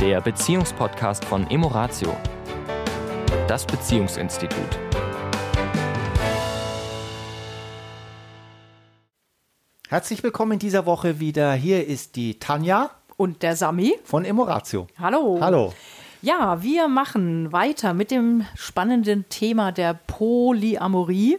der Beziehungspodcast von Emoratio, das Beziehungsinstitut. Herzlich willkommen in dieser Woche wieder. Hier ist die Tanja und der Sami von Emoratio. Hallo. Hallo. Ja, wir machen weiter mit dem spannenden Thema der Polyamorie,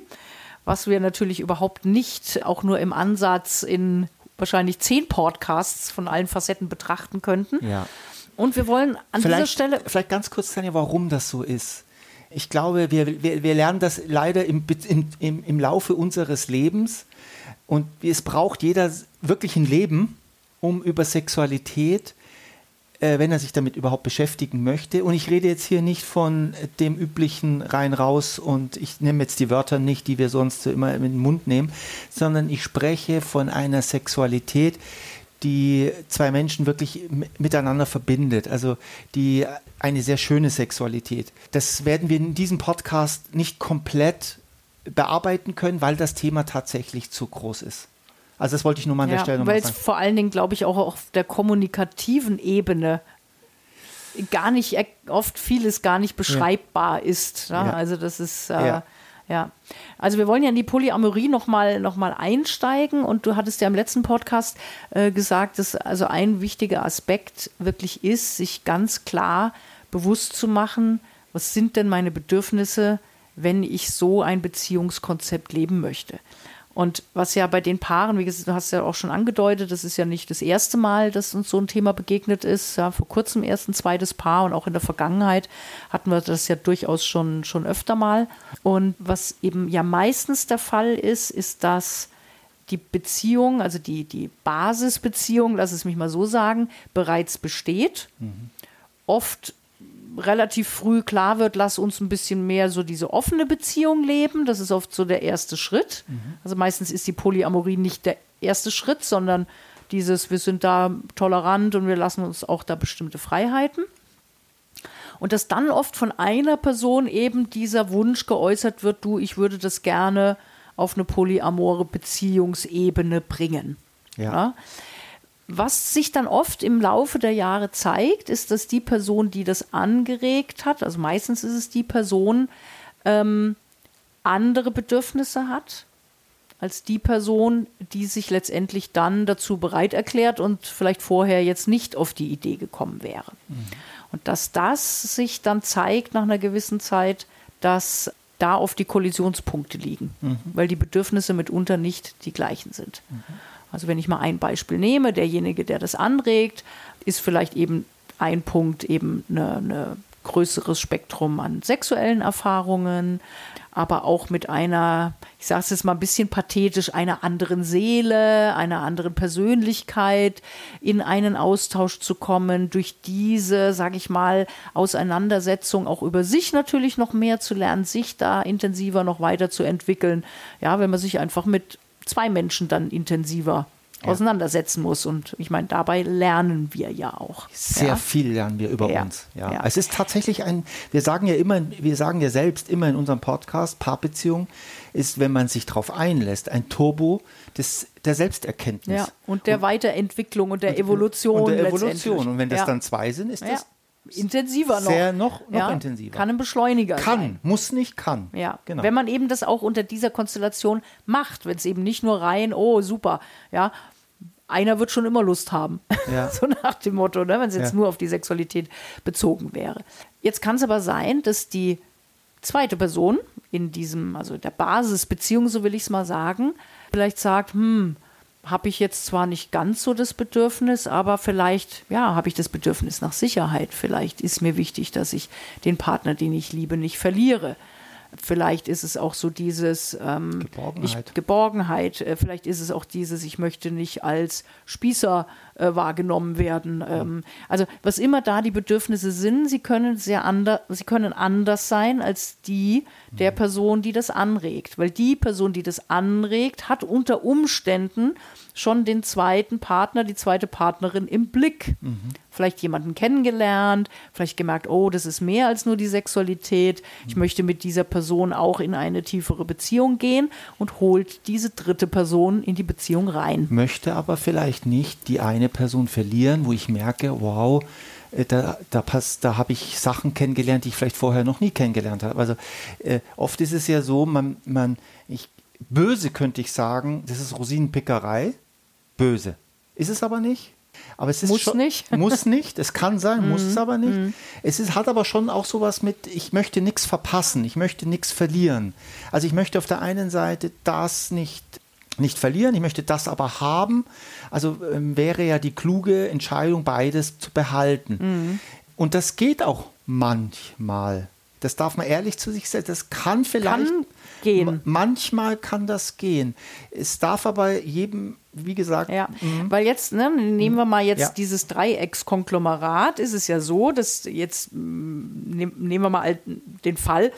was wir natürlich überhaupt nicht auch nur im Ansatz in wahrscheinlich zehn Podcasts von allen Facetten betrachten könnten. Ja. Und wir wollen an vielleicht, dieser Stelle. Vielleicht ganz kurz, Tanja, warum das so ist. Ich glaube, wir, wir, wir lernen das leider im, im, im Laufe unseres Lebens. Und es braucht jeder wirklich ein Leben, um über Sexualität äh, wenn er sich damit überhaupt beschäftigen möchte. Und ich rede jetzt hier nicht von dem üblichen rein raus und ich nehme jetzt die Wörter nicht, die wir sonst immer in den Mund nehmen, sondern ich spreche von einer Sexualität, die zwei Menschen wirklich miteinander verbindet. Also die eine sehr schöne Sexualität. Das werden wir in diesem Podcast nicht komplett bearbeiten können, weil das Thema tatsächlich zu groß ist. Also das wollte ich nur mal an ja, der Stelle nochmal sagen. Weil es vor allen Dingen, glaube ich, auch auf der kommunikativen Ebene gar nicht, oft vieles gar nicht beschreibbar ja. ist. Ne? Ja. Also das ist, äh, ja. Also wir wollen ja in die Polyamorie nochmal noch mal einsteigen und du hattest ja im letzten Podcast äh, gesagt, dass also ein wichtiger Aspekt wirklich ist, sich ganz klar bewusst zu machen, was sind denn meine Bedürfnisse, wenn ich so ein Beziehungskonzept leben möchte. Und was ja bei den Paaren, wie gesagt, du hast ja auch schon angedeutet, das ist ja nicht das erste Mal, dass uns so ein Thema begegnet ist. Ja, vor kurzem erst ein zweites Paar und auch in der Vergangenheit hatten wir das ja durchaus schon, schon öfter mal. Und was eben ja meistens der Fall ist, ist, dass die Beziehung, also die, die Basisbeziehung, lass es mich mal so sagen, bereits besteht. Mhm. Oft relativ früh klar wird, lass uns ein bisschen mehr so diese offene Beziehung leben. Das ist oft so der erste Schritt. Mhm. Also meistens ist die Polyamorie nicht der erste Schritt, sondern dieses, wir sind da tolerant und wir lassen uns auch da bestimmte Freiheiten. Und dass dann oft von einer Person eben dieser Wunsch geäußert wird, du, ich würde das gerne auf eine polyamore Beziehungsebene bringen. Ja. ja? Was sich dann oft im Laufe der Jahre zeigt, ist, dass die Person, die das angeregt hat, also meistens ist es die Person, ähm, andere Bedürfnisse hat als die Person, die sich letztendlich dann dazu bereit erklärt und vielleicht vorher jetzt nicht auf die Idee gekommen wäre. Mhm. Und dass das sich dann zeigt nach einer gewissen Zeit, dass da oft die Kollisionspunkte liegen, mhm. weil die Bedürfnisse mitunter nicht die gleichen sind. Mhm. Also wenn ich mal ein Beispiel nehme, derjenige, der das anregt, ist vielleicht eben ein Punkt eben eine größeres Spektrum an sexuellen Erfahrungen, aber auch mit einer, ich sage es jetzt mal ein bisschen pathetisch, einer anderen Seele, einer anderen Persönlichkeit in einen Austausch zu kommen, durch diese, sage ich mal, Auseinandersetzung auch über sich natürlich noch mehr zu lernen, sich da intensiver noch weiterzuentwickeln. Ja, wenn man sich einfach mit zwei Menschen dann intensiver ja. auseinandersetzen muss. Und ich meine, dabei lernen wir ja auch. Sehr ja? viel lernen wir über ja. uns. Ja. Es ist tatsächlich ein, wir sagen ja immer, wir sagen ja selbst immer in unserem Podcast, Paarbeziehung ist, wenn man sich darauf einlässt, ein Turbo des, der Selbsterkenntnis. Ja, und der und, Weiterentwicklung und der Evolution. Und der Evolution. Und wenn das dann zwei sind, ist das intensiver noch. Sehr noch, noch ja, intensiver. Kann ein Beschleuniger kann, sein. muss nicht, kann. Ja, genau. Wenn man eben das auch unter dieser Konstellation macht, wenn es eben nicht nur rein, oh super, ja, einer wird schon immer Lust haben. Ja. so nach dem Motto, ne, wenn es jetzt ja. nur auf die Sexualität bezogen wäre. Jetzt kann es aber sein, dass die zweite Person in diesem, also der Basisbeziehung, so will ich es mal sagen, vielleicht sagt, hm, habe ich jetzt zwar nicht ganz so das Bedürfnis, aber vielleicht, ja, habe ich das Bedürfnis nach Sicherheit. Vielleicht ist mir wichtig, dass ich den Partner, den ich liebe, nicht verliere. Vielleicht ist es auch so dieses ähm, Geborgenheit. Ich, Geborgenheit. Äh, vielleicht ist es auch dieses, ich möchte nicht als Spießer äh, wahrgenommen werden. Ähm, also was immer da die Bedürfnisse sind, sie können sehr anders, sie können anders sein als die der mhm. Person, die das anregt. Weil die Person, die das anregt, hat unter Umständen schon den zweiten Partner, die zweite Partnerin im Blick. Mhm. Vielleicht jemanden kennengelernt, vielleicht gemerkt, oh, das ist mehr als nur die Sexualität. Ich mhm. möchte mit dieser Person auch in eine tiefere Beziehung gehen und holt diese dritte Person in die Beziehung rein. Möchte aber vielleicht nicht die eine Person verlieren, wo ich merke, wow, äh, da, da, da habe ich Sachen kennengelernt, die ich vielleicht vorher noch nie kennengelernt habe. Also äh, oft ist es ja so, man, man, ich, böse könnte ich sagen, das ist Rosinenpickerei. Böse. Ist es aber nicht. Aber es ist muss schon, nicht. Muss nicht. Es kann sein, muss es mhm. aber nicht. Mhm. Es ist, hat aber schon auch sowas mit, ich möchte nichts verpassen, ich möchte nichts verlieren. Also ich möchte auf der einen Seite das nicht nicht verlieren, ich möchte das aber haben. Also ähm, wäre ja die kluge Entscheidung, beides zu behalten. Mhm. Und das geht auch manchmal. Das darf man ehrlich zu sich sagen. Das kann vielleicht kann gehen. Manchmal kann das gehen. Es darf aber jedem, wie gesagt. Ja, mhm. weil jetzt, ne, nehmen wir mal jetzt ja. dieses Dreieckskonglomerat, ist es ja so, dass jetzt, mm, nehmen wir mal den Fall,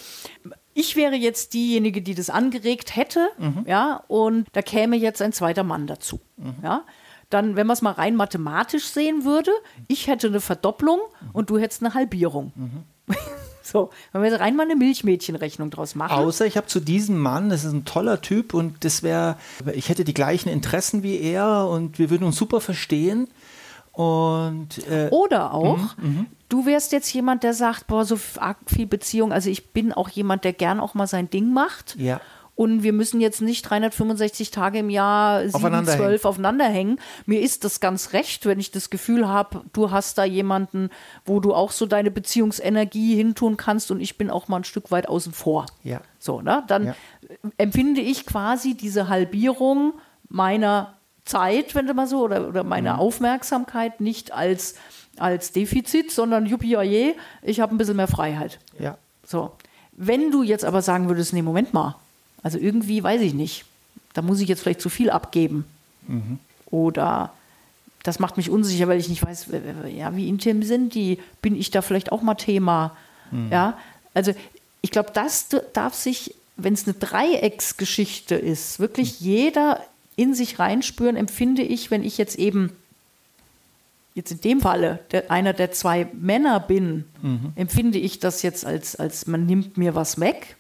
ich wäre jetzt diejenige, die das angeregt hätte, mhm. ja, und da käme jetzt ein zweiter Mann dazu, mhm. ja. Dann, wenn man es mal rein mathematisch sehen würde, ich hätte eine Verdopplung mhm. und du hättest eine Halbierung. Mhm. So, wenn wir rein mal eine Milchmädchenrechnung draus machen. Außer ich habe zu diesem Mann, das ist ein toller Typ und das wäre, ich hätte die gleichen Interessen wie er und wir würden uns super verstehen. Und, äh, Oder auch, mh, mh. du wärst jetzt jemand, der sagt, boah, so viel Beziehung, also ich bin auch jemand, der gern auch mal sein Ding macht. Ja. Und wir müssen jetzt nicht 365 Tage im Jahr 7, 12 aufeinander hängen. Mir ist das ganz recht, wenn ich das Gefühl habe, du hast da jemanden, wo du auch so deine Beziehungsenergie hintun kannst und ich bin auch mal ein Stück weit außen vor. Ja. So, ne? Dann ja. empfinde ich quasi diese Halbierung meiner Zeit, wenn du mal so, oder, oder meine mhm. Aufmerksamkeit nicht als, als Defizit, sondern juppie, ich habe ein bisschen mehr Freiheit. Ja. So. Wenn du jetzt aber sagen würdest, nee, Moment mal, also irgendwie weiß ich nicht, da muss ich jetzt vielleicht zu viel abgeben. Mhm. Oder das macht mich unsicher, weil ich nicht weiß, ja, wie intim sind die? Bin ich da vielleicht auch mal Thema? Mhm. Ja, also ich glaube, das darf sich, wenn es eine Dreiecksgeschichte ist, wirklich mhm. jeder in sich reinspüren, empfinde ich, wenn ich jetzt eben, jetzt in dem Falle, der, einer der zwei Männer bin, mhm. empfinde ich das jetzt als, als man nimmt mir was weg?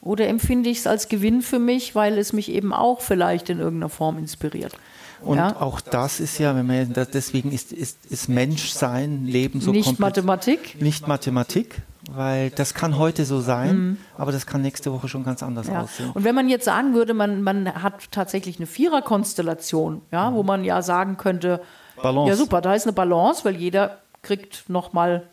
Oder empfinde ich es als Gewinn für mich, weil es mich eben auch vielleicht in irgendeiner Form inspiriert? Und ja? auch das ist ja, wenn man deswegen ist, ist, ist Menschsein, Leben so Nicht Mathematik? Nicht Mathematik, weil das kann heute so sein, mhm. aber das kann nächste Woche schon ganz anders ja. aussehen. Und wenn man jetzt sagen würde, man, man hat tatsächlich eine Viererkonstellation, ja, mhm. wo man ja sagen könnte, Balance. ja super, da ist eine Balance, weil jeder kriegt nochmal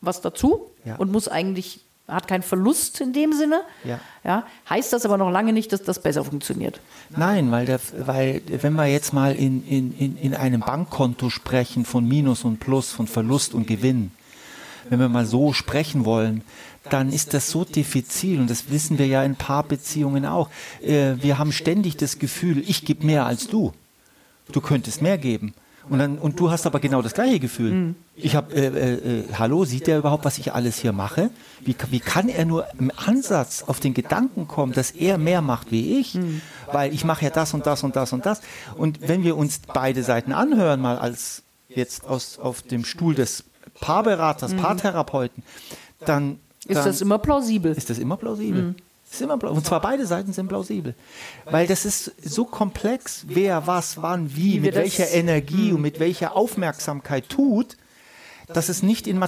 was dazu ja. und muss eigentlich hat keinen Verlust in dem Sinne. Ja. Ja, heißt das aber noch lange nicht, dass das besser funktioniert. Nein, weil, der, weil wenn wir jetzt mal in, in, in einem Bankkonto sprechen von Minus und Plus, von Verlust und Gewinn, wenn wir mal so sprechen wollen, dann ist das so diffizil und das wissen wir ja in Paarbeziehungen auch. Äh, wir haben ständig das Gefühl, ich gebe mehr als du. Du könntest mehr geben. Und, dann, und du hast aber genau das gleiche Gefühl. Mhm. Ich habe, äh, äh, äh, hallo, sieht er überhaupt, was ich alles hier mache? Wie, wie kann er nur im Ansatz auf den Gedanken kommen, dass er mehr macht wie ich? Mhm. Weil ich mache ja das und das und das und das. Und wenn wir uns beide Seiten anhören, mal als jetzt aus, auf dem Stuhl des Paarberaters, mhm. Paartherapeuten, dann, dann ist das immer plausibel. Ist das immer plausibel. Mhm. Ist immer und zwar beide Seiten sind plausibel. Weil das ist so komplex, wer was, wann, wie, mit welcher Energie und mit welcher Aufmerksamkeit tut, dass es nicht in,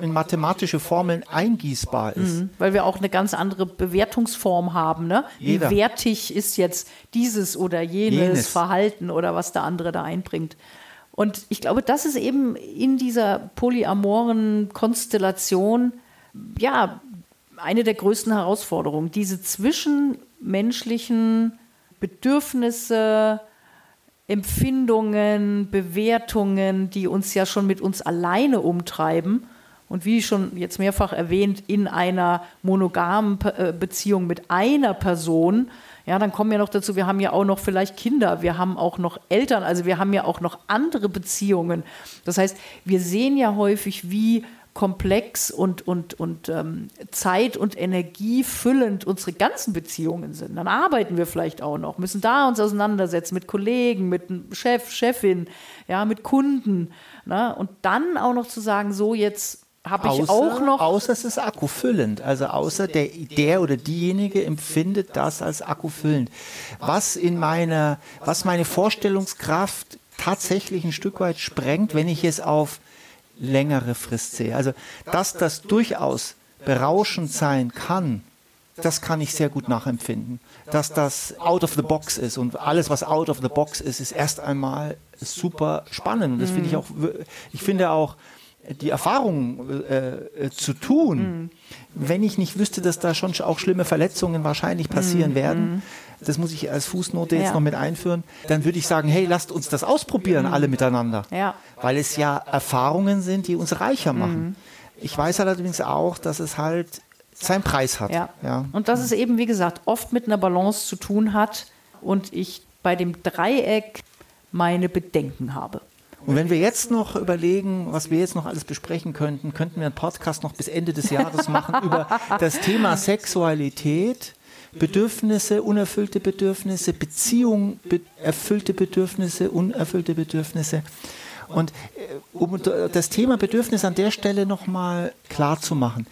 in mathematische Formeln eingießbar ist. Mhm, weil wir auch eine ganz andere Bewertungsform haben. Ne? Wie wertig ist jetzt dieses oder jenes, jenes Verhalten oder was der andere da einbringt. Und ich glaube, das ist eben in dieser polyamoren Konstellation, ja, eine der größten Herausforderungen, diese zwischenmenschlichen Bedürfnisse, Empfindungen, Bewertungen, die uns ja schon mit uns alleine umtreiben und wie schon jetzt mehrfach erwähnt, in einer monogamen äh, Beziehung mit einer Person, ja, dann kommen wir noch dazu, wir haben ja auch noch vielleicht Kinder, wir haben auch noch Eltern, also wir haben ja auch noch andere Beziehungen. Das heißt, wir sehen ja häufig, wie komplex und, und, und ähm, zeit- und energiefüllend unsere ganzen Beziehungen sind. Dann arbeiten wir vielleicht auch noch, müssen da uns auseinandersetzen mit Kollegen, mit Chef, Chefin, ja, mit Kunden. Ne? Und dann auch noch zu sagen, so jetzt habe ich außer, auch noch. Außer es ist akkufüllend. Also außer der, der oder diejenige empfindet das als akkufüllend. Was in meiner, was meine Vorstellungskraft tatsächlich ein Stück weit sprengt, wenn ich es auf längere Frist sehe. Also, dass das durchaus berauschend sein kann, das kann ich sehr gut nachempfinden. Dass das out of the box ist und alles, was out of the box ist, ist erst einmal super spannend. Und das finde ich auch, ich finde auch, die Erfahrung äh, zu tun, mhm. wenn ich nicht wüsste, dass da schon auch schlimme Verletzungen wahrscheinlich passieren mhm. werden, das muss ich als Fußnote jetzt ja. noch mit einführen, dann würde ich sagen, hey, lasst uns das ausprobieren, mhm. alle miteinander. Ja. Weil es ja Erfahrungen sind, die uns reicher machen. Mhm. Ich weiß allerdings auch, dass es halt seinen Preis hat. Ja. ja. Und dass es eben, wie gesagt, oft mit einer Balance zu tun hat und ich bei dem Dreieck meine Bedenken habe. Und wenn wir jetzt noch überlegen, was wir jetzt noch alles besprechen könnten, könnten wir einen Podcast noch bis Ende des Jahres machen über das Thema Sexualität, Bedürfnisse, unerfüllte Bedürfnisse, Beziehung, be erfüllte Bedürfnisse, unerfüllte Bedürfnisse. Und äh, um das Thema Bedürfnis an der Stelle nochmal klar zu machen,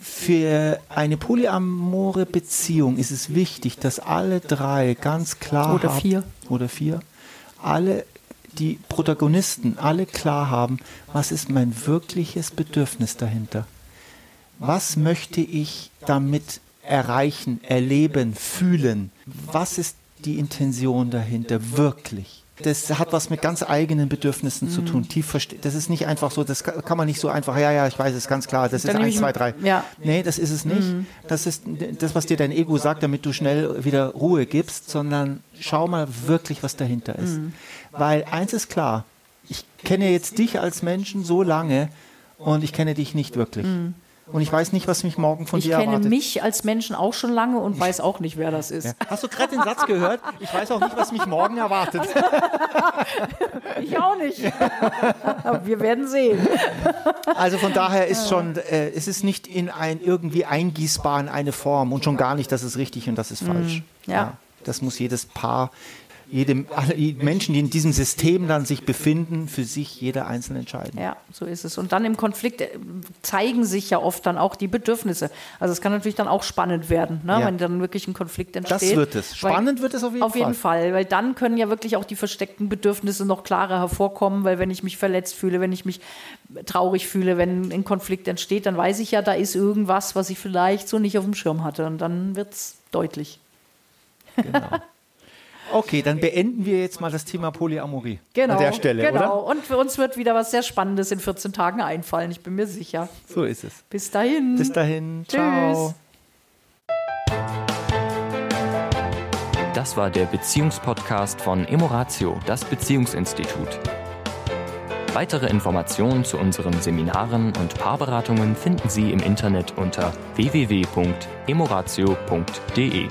für eine polyamore Beziehung ist es wichtig, dass alle drei ganz klar oder vier oder vier alle die Protagonisten alle klar haben, was ist mein wirkliches Bedürfnis dahinter? Was möchte ich damit erreichen, erleben, fühlen? Was ist die Intention dahinter wirklich? Das hat was mit ganz eigenen Bedürfnissen mhm. zu tun. Tief das ist nicht einfach so, das kann man nicht so einfach, ja, ja, ich weiß es ganz klar, das Dann ist eins, zwei, drei. Ja. Nee, das ist es nicht. Mhm. Das ist das, was dir dein Ego sagt, damit du schnell wieder Ruhe gibst, sondern schau mal wirklich, was dahinter ist. Mhm. Weil eins ist klar, ich kenne jetzt dich als Menschen so lange und ich kenne dich nicht wirklich. Mhm. Und ich weiß nicht, was mich morgen von ich dir erwartet. Ich kenne mich als Menschen auch schon lange und weiß auch nicht, wer das ist. Ja. Hast du gerade den Satz gehört? Ich weiß auch nicht, was mich morgen erwartet. ich auch nicht. Wir werden sehen. Also von daher ist schon, äh, es ist nicht in ein irgendwie eingießbar in eine Form und schon gar nicht, das ist richtig und das ist falsch. Mm, ja. ja. Das muss jedes Paar jedem, alle Menschen, die in diesem System dann sich befinden, für sich jeder einzeln entscheiden. Ja, so ist es. Und dann im Konflikt äh, zeigen sich ja oft dann auch die Bedürfnisse. Also es kann natürlich dann auch spannend werden, ne? ja. wenn dann wirklich ein Konflikt entsteht. Das wird es. Spannend weil, wird es auf jeden auf Fall. Auf jeden Fall, weil dann können ja wirklich auch die versteckten Bedürfnisse noch klarer hervorkommen, weil wenn ich mich verletzt fühle, wenn ich mich traurig fühle, wenn ein Konflikt entsteht, dann weiß ich ja, da ist irgendwas, was ich vielleicht so nicht auf dem Schirm hatte. Und dann wird es deutlich. Genau. Okay, dann beenden wir jetzt mal das Thema Polyamorie genau, an der Stelle, genau. Oder? Und für uns wird wieder was sehr Spannendes in 14 Tagen einfallen, ich bin mir sicher. So ist es. Bis dahin. Bis dahin. Tschüss. Ciao. Das war der Beziehungspodcast von Emoratio, das Beziehungsinstitut. Weitere Informationen zu unseren Seminaren und Paarberatungen finden Sie im Internet unter www.emoratio.de.